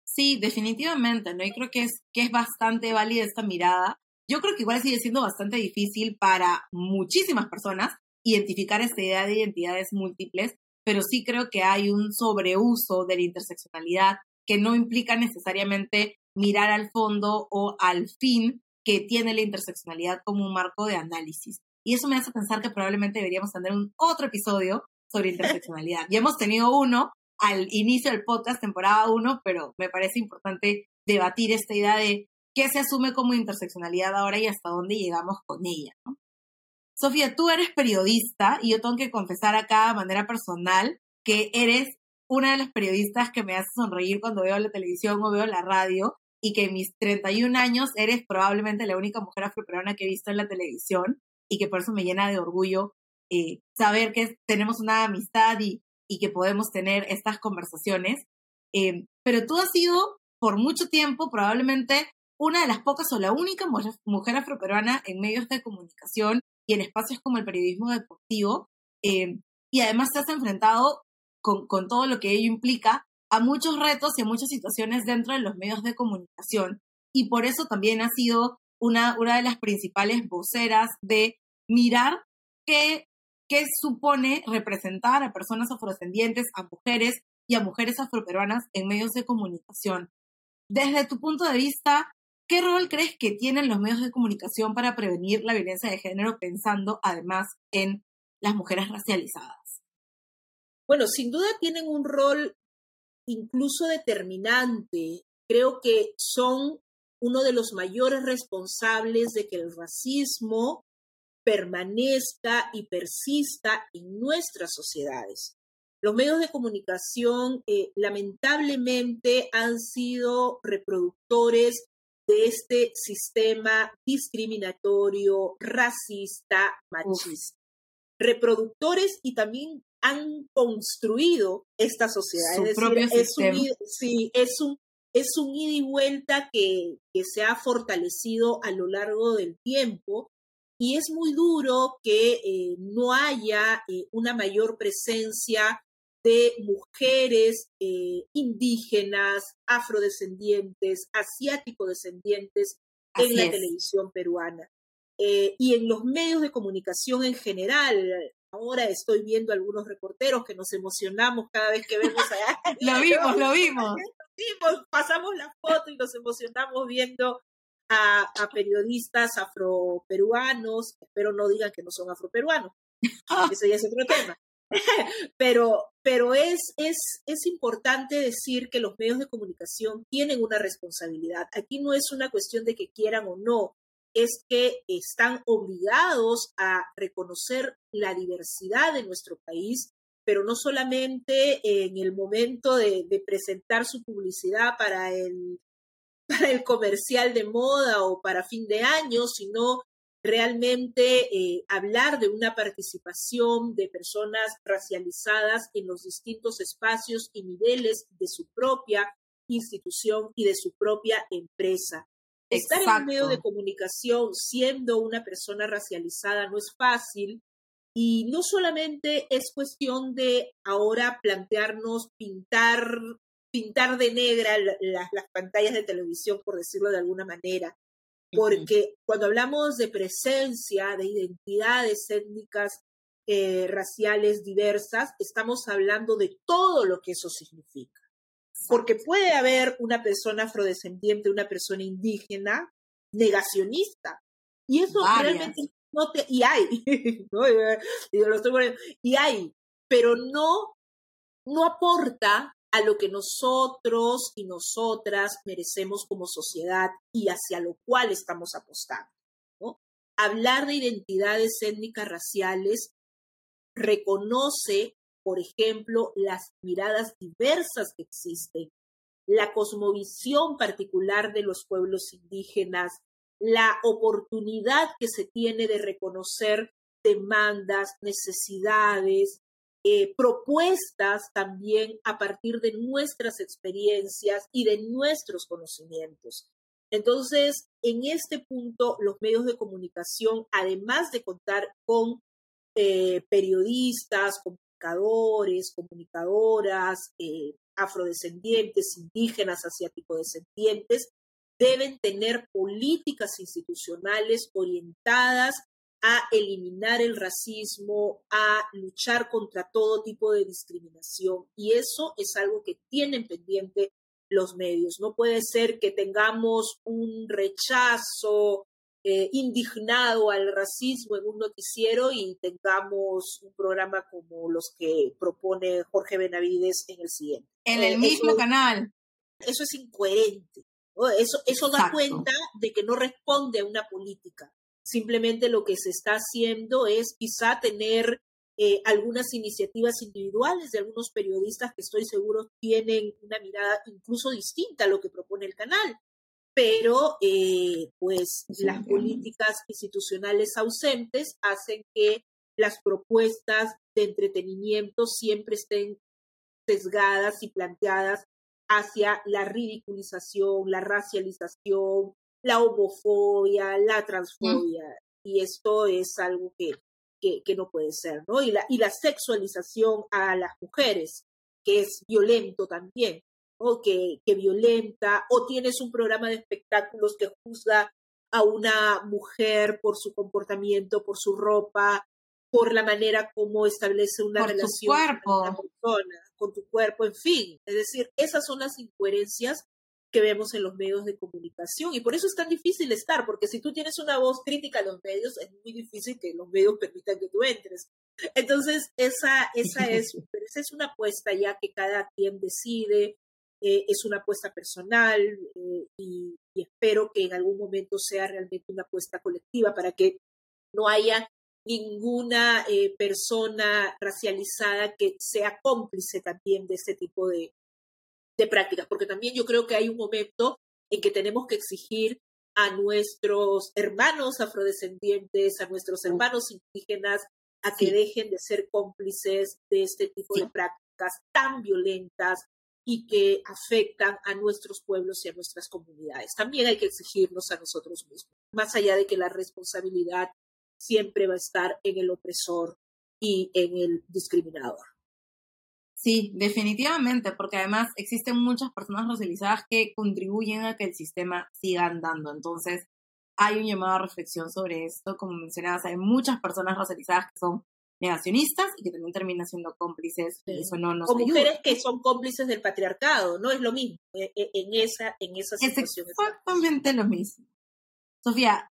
Sí, definitivamente, ¿no? Y creo que es, que es bastante válida esta mirada. Yo creo que igual sigue siendo bastante difícil para muchísimas personas identificar esta idea de identidades múltiples, pero sí creo que hay un sobreuso de la interseccionalidad que no implica necesariamente mirar al fondo o al fin que tiene la interseccionalidad como un marco de análisis. Y eso me hace pensar que probablemente deberíamos tener un otro episodio sobre interseccionalidad. Ya hemos tenido uno al inicio del podcast, temporada 1, pero me parece importante debatir esta idea de qué se asume como interseccionalidad ahora y hasta dónde llegamos con ella. Sofía, tú eres periodista y yo tengo que confesar acá de manera personal que eres una de las periodistas que me hace sonreír cuando veo la televisión o veo la radio y que en mis 31 años eres probablemente la única mujer afroperuana que he visto en la televisión y que por eso me llena de orgullo eh, saber que tenemos una amistad y, y, que podemos tener estas conversaciones. Eh, pero tú has sido por mucho tiempo probablemente una de las pocas o la única mujer, afroperuana en medios de comunicación y en espacios como el periodismo deportivo. Eh, y además te has enfrentado con, con todo lo que ello implica a muchos retos y a muchas situaciones dentro de los medios de comunicación. Y por eso también ha sido una, una de las principales voceras de mirar qué, qué supone representar a personas afrodescendientes, a mujeres y a mujeres afroperuanas en medios de comunicación. Desde tu punto de vista, ¿qué rol crees que tienen los medios de comunicación para prevenir la violencia de género pensando además en las mujeres racializadas? Bueno, sin duda tienen un rol incluso determinante. Creo que son uno de los mayores responsables de que el racismo permanezca y persista en nuestras sociedades. Los medios de comunicación eh, lamentablemente han sido reproductores de este sistema discriminatorio, racista, machista. Reproductores y también han construido esta sociedad. es es un, sí, es un, es un ida y vuelta que, que se ha fortalecido a lo largo del tiempo y es muy duro que eh, no haya eh, una mayor presencia de mujeres eh, indígenas, afrodescendientes, asiático-descendientes en la televisión peruana. y en los medios de comunicación en general, ahora estoy viendo algunos reporteros que nos emocionamos cada vez que vemos a... lo vimos, lo vimos. Pasamos la foto y nos emocionamos viendo a, periodistas afroperuanos, pero no digan que no son afroperuanos, ese ya es otro tema. pero pero es, es, es importante decir que los medios de comunicación tienen una responsabilidad. Aquí no es una cuestión de que quieran o no, es que están obligados a reconocer la diversidad de nuestro país, pero no solamente en el momento de, presentar su publicidad para el para el comercial de moda o para fin de año, sino realmente eh, hablar de una participación de personas racializadas en los distintos espacios y niveles de su propia institución y de su propia empresa. Estar en un medio de comunicación siendo una persona racializada no es fácil. Y no solamente es cuestión de ahora plantearnos pintar pintar de negra las pantallas de televisión, por decirlo de alguna manera, porque cuando hablamos de presencia, de identidades étnicas, eh, raciales diversas, estamos hablando de todo lo que eso significa. Porque puede haber una persona afrodescendiente, una persona indígena, negacionista. Y eso realmente no te... Y hay, y hay, pero no, no aporta a lo que nosotros y nosotras merecemos como sociedad y hacia lo cual estamos apostando. Hablar de identidades étnicas raciales reconoce, por ejemplo, las miradas diversas que existen, la cosmovisión particular de los pueblos indígenas, la oportunidad que se tiene de reconocer demandas, necesidades, eh, propuestas también a partir de nuestras experiencias y de nuestros conocimientos. Entonces, en este punto, los medios de comunicación, además de contar con eh, periodistas, comunicadores, comunicadoras, eh, afrodescendientes, indígenas, asiático-descendientes, deben tener políticas institucionales orientadas a eliminar el racismo, a luchar contra todo tipo de discriminación. Y eso es algo que tienen pendiente los medios. No puede ser que tengamos un rechazo eh, indignado al racismo en un noticiero y tengamos un programa como los que propone Jorge Benavides en el siguiente. En el eh, mismo canal. Eso es incoherente. Eso, eso da cuenta de que no responde a una política. Simplemente lo que se está haciendo es quizá tener eh, algunas iniciativas individuales de algunos periodistas que estoy seguro tienen una mirada incluso distinta a lo que propone el canal. Pero, eh, pues, las políticas institucionales ausentes hacen que las propuestas de entretenimiento siempre estén sesgadas y planteadas hacia la ridiculización, la racialización, la homofobia, la transfobia. Y esto es algo que, que, no puede ser, ¿no? Y la, y la sexualización a las mujeres, que es violento también, ¿no? Que, que violenta, o tienes un programa de espectáculos que juzga a una mujer por su comportamiento, por su ropa, por la manera como establece una relación con una persona, con tu cuerpo, en fin. Es decir, esas son las incoherencias que vemos en los medios de comunicación. Y por eso es tan difícil estar, porque si tú tienes una voz crítica a los medios, es muy difícil que los medios permitan que tú entres. Entonces, esa, esa, es, esa es una apuesta ya que cada quien decide, eh, es una apuesta personal eh, y, espero que en algún momento sea realmente una apuesta colectiva para que no haya ninguna eh, persona racializada que sea cómplice también de este tipo de, de prácticas, porque también yo creo que hay un momento en que tenemos que exigir a nuestros hermanos afrodescendientes, a nuestros hermanos indígenas, a que dejen de ser cómplices de este tipo de prácticas tan violentas y que afectan a nuestros pueblos y a nuestras comunidades. También hay que exigirnos a nosotros mismos, más allá de que la responsabilidad siempre va a estar en el opresor y en el discriminador. Sí, definitivamente, porque además existen muchas personas racializadas que contribuyen a que el sistema siga andando. Entonces, hay un llamado a reflexión sobre esto. Como mencionabas, hay muchas personas racializadas que son negacionistas y que también terminan siendo cómplices y eso no nos o mujeres que son cómplices del patriarcado, no es lo mismo eh, eh, en esa en esa situación. Es exactamente lo mismo. Sofía,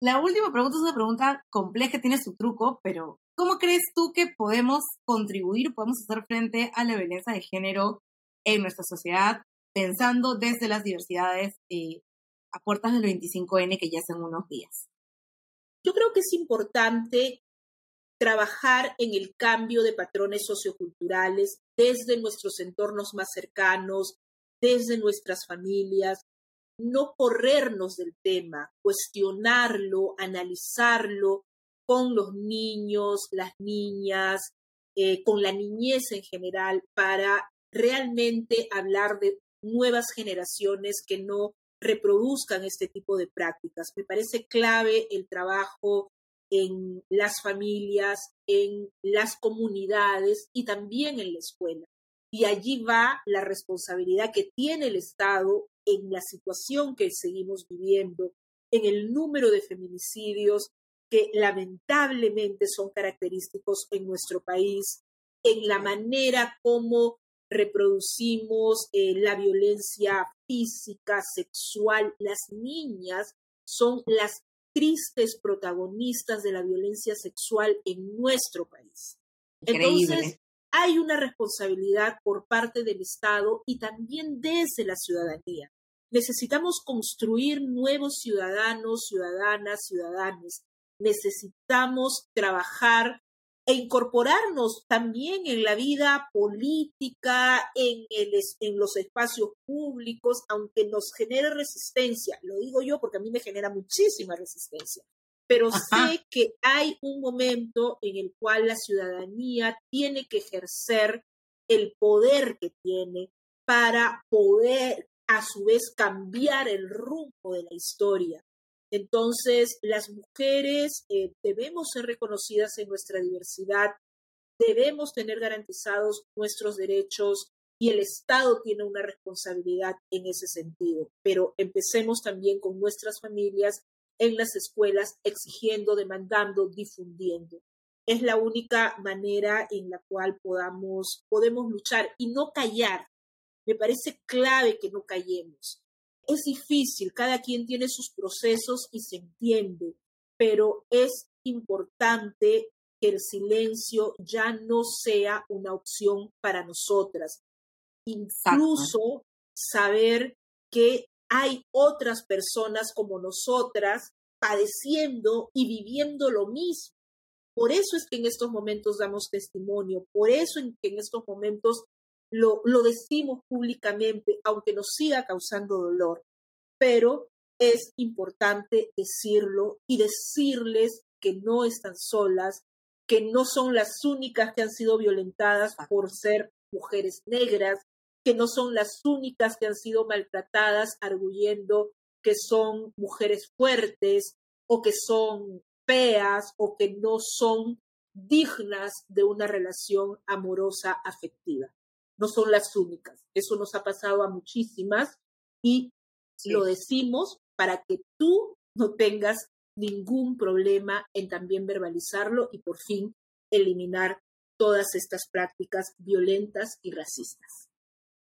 la última pregunta es una pregunta compleja, tiene su truco, pero ¿Cómo crees tú que podemos contribuir, podemos hacer frente a la violencia de género en nuestra sociedad, pensando desde las diversidades eh, a puertas del 25N que ya son unos días? Yo creo que es importante trabajar en el cambio de patrones socioculturales desde nuestros entornos más cercanos, desde nuestras familias, no corrernos del tema, cuestionarlo, analizarlo con los niños, las niñas, eh, con la niñez en general, para realmente hablar de nuevas generaciones que no reproduzcan este tipo de prácticas. Me parece clave el trabajo en las familias, en las comunidades y también en la escuela. Y allí va la responsabilidad que tiene el Estado en la situación que seguimos viviendo, en el número de feminicidios, que lamentablemente son característicos en nuestro país, en la manera como reproducimos eh, la violencia física, sexual. Las niñas son las tristes protagonistas de la violencia sexual en nuestro país. Entonces, hay una responsabilidad por parte del Estado y también desde la ciudadanía. Necesitamos construir nuevos ciudadanos, ciudadanas, ciudadanos necesitamos trabajar e incorporarnos también en la vida política, en, el, en los espacios públicos, aunque nos genere resistencia. Lo digo yo porque a mí me genera muchísima resistencia. Pero sé que hay un momento en el cual la ciudadanía tiene que ejercer el poder que tiene para poder a su vez cambiar el rumbo de la historia. Entonces, las mujeres eh, debemos ser reconocidas en nuestra diversidad, debemos tener garantizados nuestros derechos y el Estado tiene una responsabilidad en ese sentido. Pero empecemos también con nuestras familias en las escuelas, exigiendo, demandando, difundiendo. Es la única manera en la cual podamos, podemos luchar y no callar. Me parece clave que no callemos es difícil, cada quien tiene sus procesos y se entiende, pero es importante que el silencio ya no sea una opción para nosotras. Incluso saber que hay otras personas como nosotras padeciendo y viviendo lo mismo. Por eso es que en estos momentos damos testimonio, por eso es que en estos momentos lo, decimos públicamente, aunque nos siga causando dolor, pero es importante decirlo y decirles que no están solas, que no son las únicas que han sido violentadas por ser mujeres negras, que no son las únicas que han sido maltratadas arguyendo que son mujeres fuertes o que son feas o que no son dignas de una relación amorosa afectiva no son las únicas. Eso nos ha pasado a muchísimas y lo decimos para que tú no tengas ningún problema en también verbalizarlo y por fin eliminar todas estas prácticas violentas y racistas.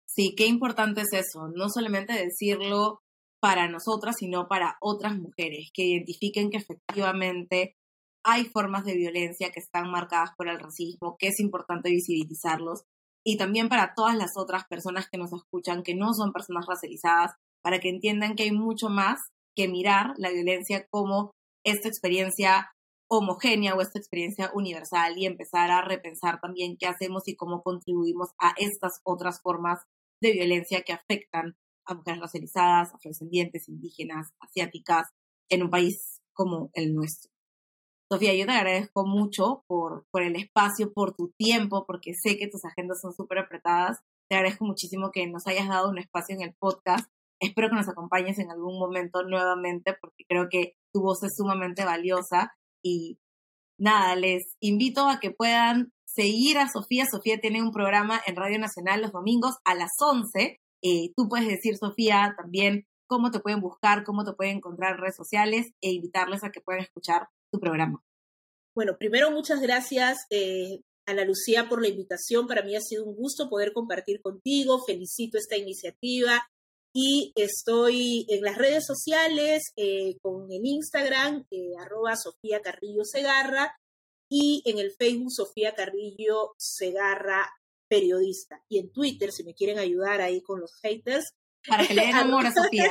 Sí, qué importante es eso, no solamente decirlo para nosotras, sino para otras mujeres que identifiquen que efectivamente hay formas de violencia que están marcadas por el racismo, que es importante visibilizarlos y también para todas las otras personas que nos escuchan que no son personas racializadas, para que entiendan que hay mucho más que mirar la violencia como esta experiencia homogénea o esta experiencia universal y empezar a repensar también qué hacemos y cómo contribuimos a estas otras formas de violencia que afectan a mujeres racializadas, afrodescendientes, indígenas, asiáticas, en un país como el nuestro. Sofía, yo te agradezco mucho por, por el espacio, por tu tiempo, porque sé que tus agendas son súper apretadas. Te agradezco muchísimo que nos hayas dado un espacio en el podcast. Espero que nos acompañes en algún momento nuevamente, porque creo que tu voz es sumamente valiosa. Y nada, les invito a que puedan seguir a Sofía. Sofía tiene un programa en Radio Nacional los domingos a las 11. Eh, tú puedes decir, Sofía, también cómo te pueden buscar, cómo te pueden encontrar en redes sociales e invitarles a que puedan escuchar tu programa. Bueno, primero muchas gracias eh, Ana Lucía por la invitación. Para mí ha sido un gusto poder compartir contigo. Felicito esta iniciativa y estoy en las redes sociales eh, con el Instagram eh, arroba Sofía Carrillo Segarra y en el Facebook Sofía Carrillo Segarra periodista y en Twitter si me quieren ayudar ahí con los haters para que le den amor a Sofía.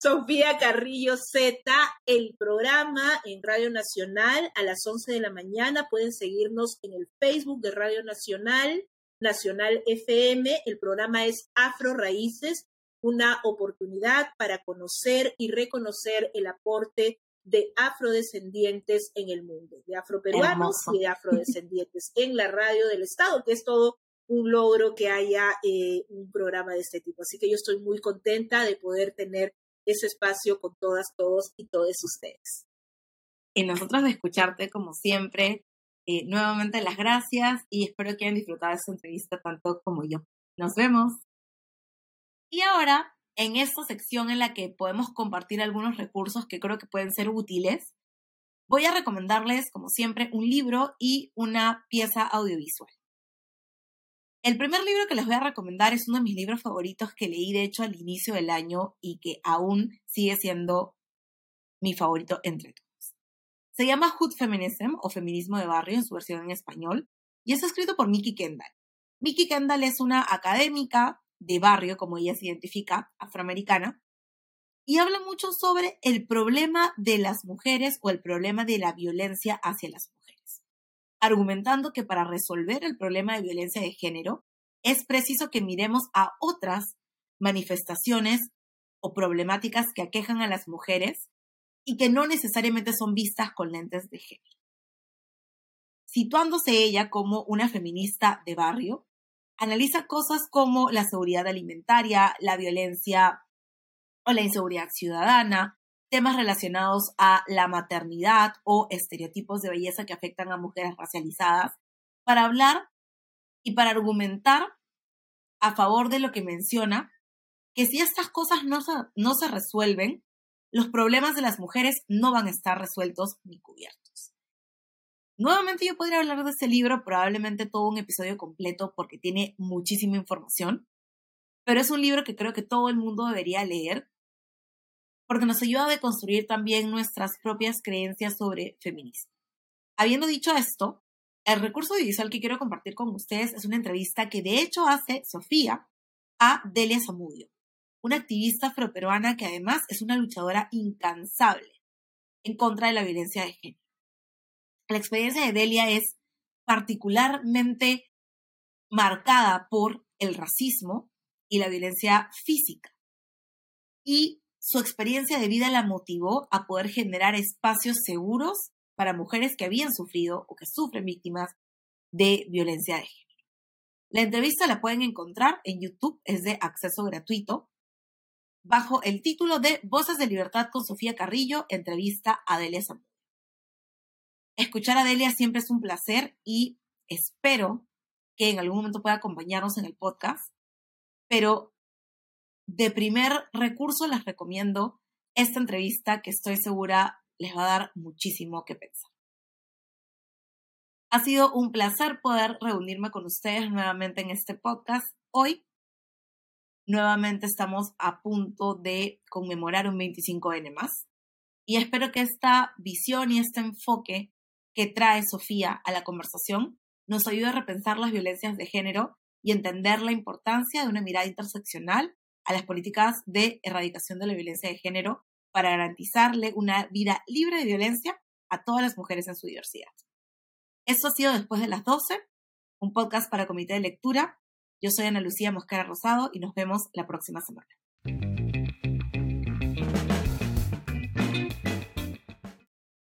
Sofía Carrillo Z, el programa en Radio Nacional a las 11 de la mañana. Pueden seguirnos en el Facebook de Radio Nacional, Nacional FM. El programa es Afro Raíces, una oportunidad para conocer y reconocer el aporte de afrodescendientes en el mundo, de afroperuanos y de afrodescendientes en la radio del Estado, que es todo un logro que haya eh, un programa de este tipo. Así que yo estoy muy contenta de poder tener ese espacio con todas, todos y todos ustedes. Y nosotros de escucharte como siempre. Eh, nuevamente las gracias y espero que hayan disfrutado de esta entrevista tanto como yo. Nos vemos. Y ahora, en esta sección en la que podemos compartir algunos recursos que creo que pueden ser útiles, voy a recomendarles, como siempre, un libro y una pieza audiovisual. El primer libro que les voy a recomendar es uno de mis libros favoritos que leí, de hecho, al inicio del año y que aún sigue siendo mi favorito entre todos. Se llama Hood Feminism o Feminismo de Barrio en su versión en español y es escrito por Mickey Kendall. Mickey Kendall es una académica de barrio, como ella se identifica, afroamericana, y habla mucho sobre el problema de las mujeres o el problema de la violencia hacia las mujeres. Argumentando que para resolver el problema de violencia de género es preciso que miremos a otras manifestaciones o problemáticas que aquejan a las mujeres y que no necesariamente son vistas con lentes de género. Situándose ella como una feminista de barrio, analiza cosas como la seguridad alimentaria, la violencia o la inseguridad ciudadana, temas relacionados a la maternidad o estereotipos de belleza que afectan a mujeres racializadas, para hablar y para argumentar a favor de lo que menciona, que si estas cosas no se, no se resuelven, los problemas de las mujeres no van a estar resueltos ni cubiertos. Nuevamente yo podría hablar de este libro, probablemente todo un episodio completo porque tiene muchísima información, pero es un libro que creo que todo el mundo debería leer porque nos ayuda a deconstruir también nuestras propias creencias sobre feminismo. Habiendo dicho esto, el recurso audiovisual que quiero compartir con ustedes es una entrevista que de hecho hace Sofía a Delia Zamudio, una activista afroperuana que además es una luchadora incansable en contra de la violencia de género. La experiencia de Delia es particularmente marcada por el racismo y la violencia física. Y su experiencia de vida la motivó a poder generar espacios seguros para mujeres que habían sufrido o que sufren víctimas de violencia de género. La entrevista la pueden encontrar en YouTube, es de acceso gratuito, bajo el título de Voces de Libertad con Sofía Carrillo, entrevista a Delia Samuel. Escuchar a Delia siempre es un placer y espero que en algún momento pueda acompañarnos en el podcast. Pero de primer recurso les recomiendo esta entrevista que estoy segura les va a dar muchísimo que pensar. Ha sido un placer poder reunirme con ustedes nuevamente en este podcast. Hoy, nuevamente estamos a punto de conmemorar un 25N más y espero que esta visión y este enfoque que trae Sofía a la conversación nos ayude a repensar las violencias de género y entender la importancia de una mirada interseccional a las políticas de erradicación de la violencia de género para garantizarle una vida libre de violencia a todas las mujeres en su diversidad. Esto ha sido después de las 12, un podcast para comité de lectura. Yo soy Ana Lucía Mosquera Rosado y nos vemos la próxima semana.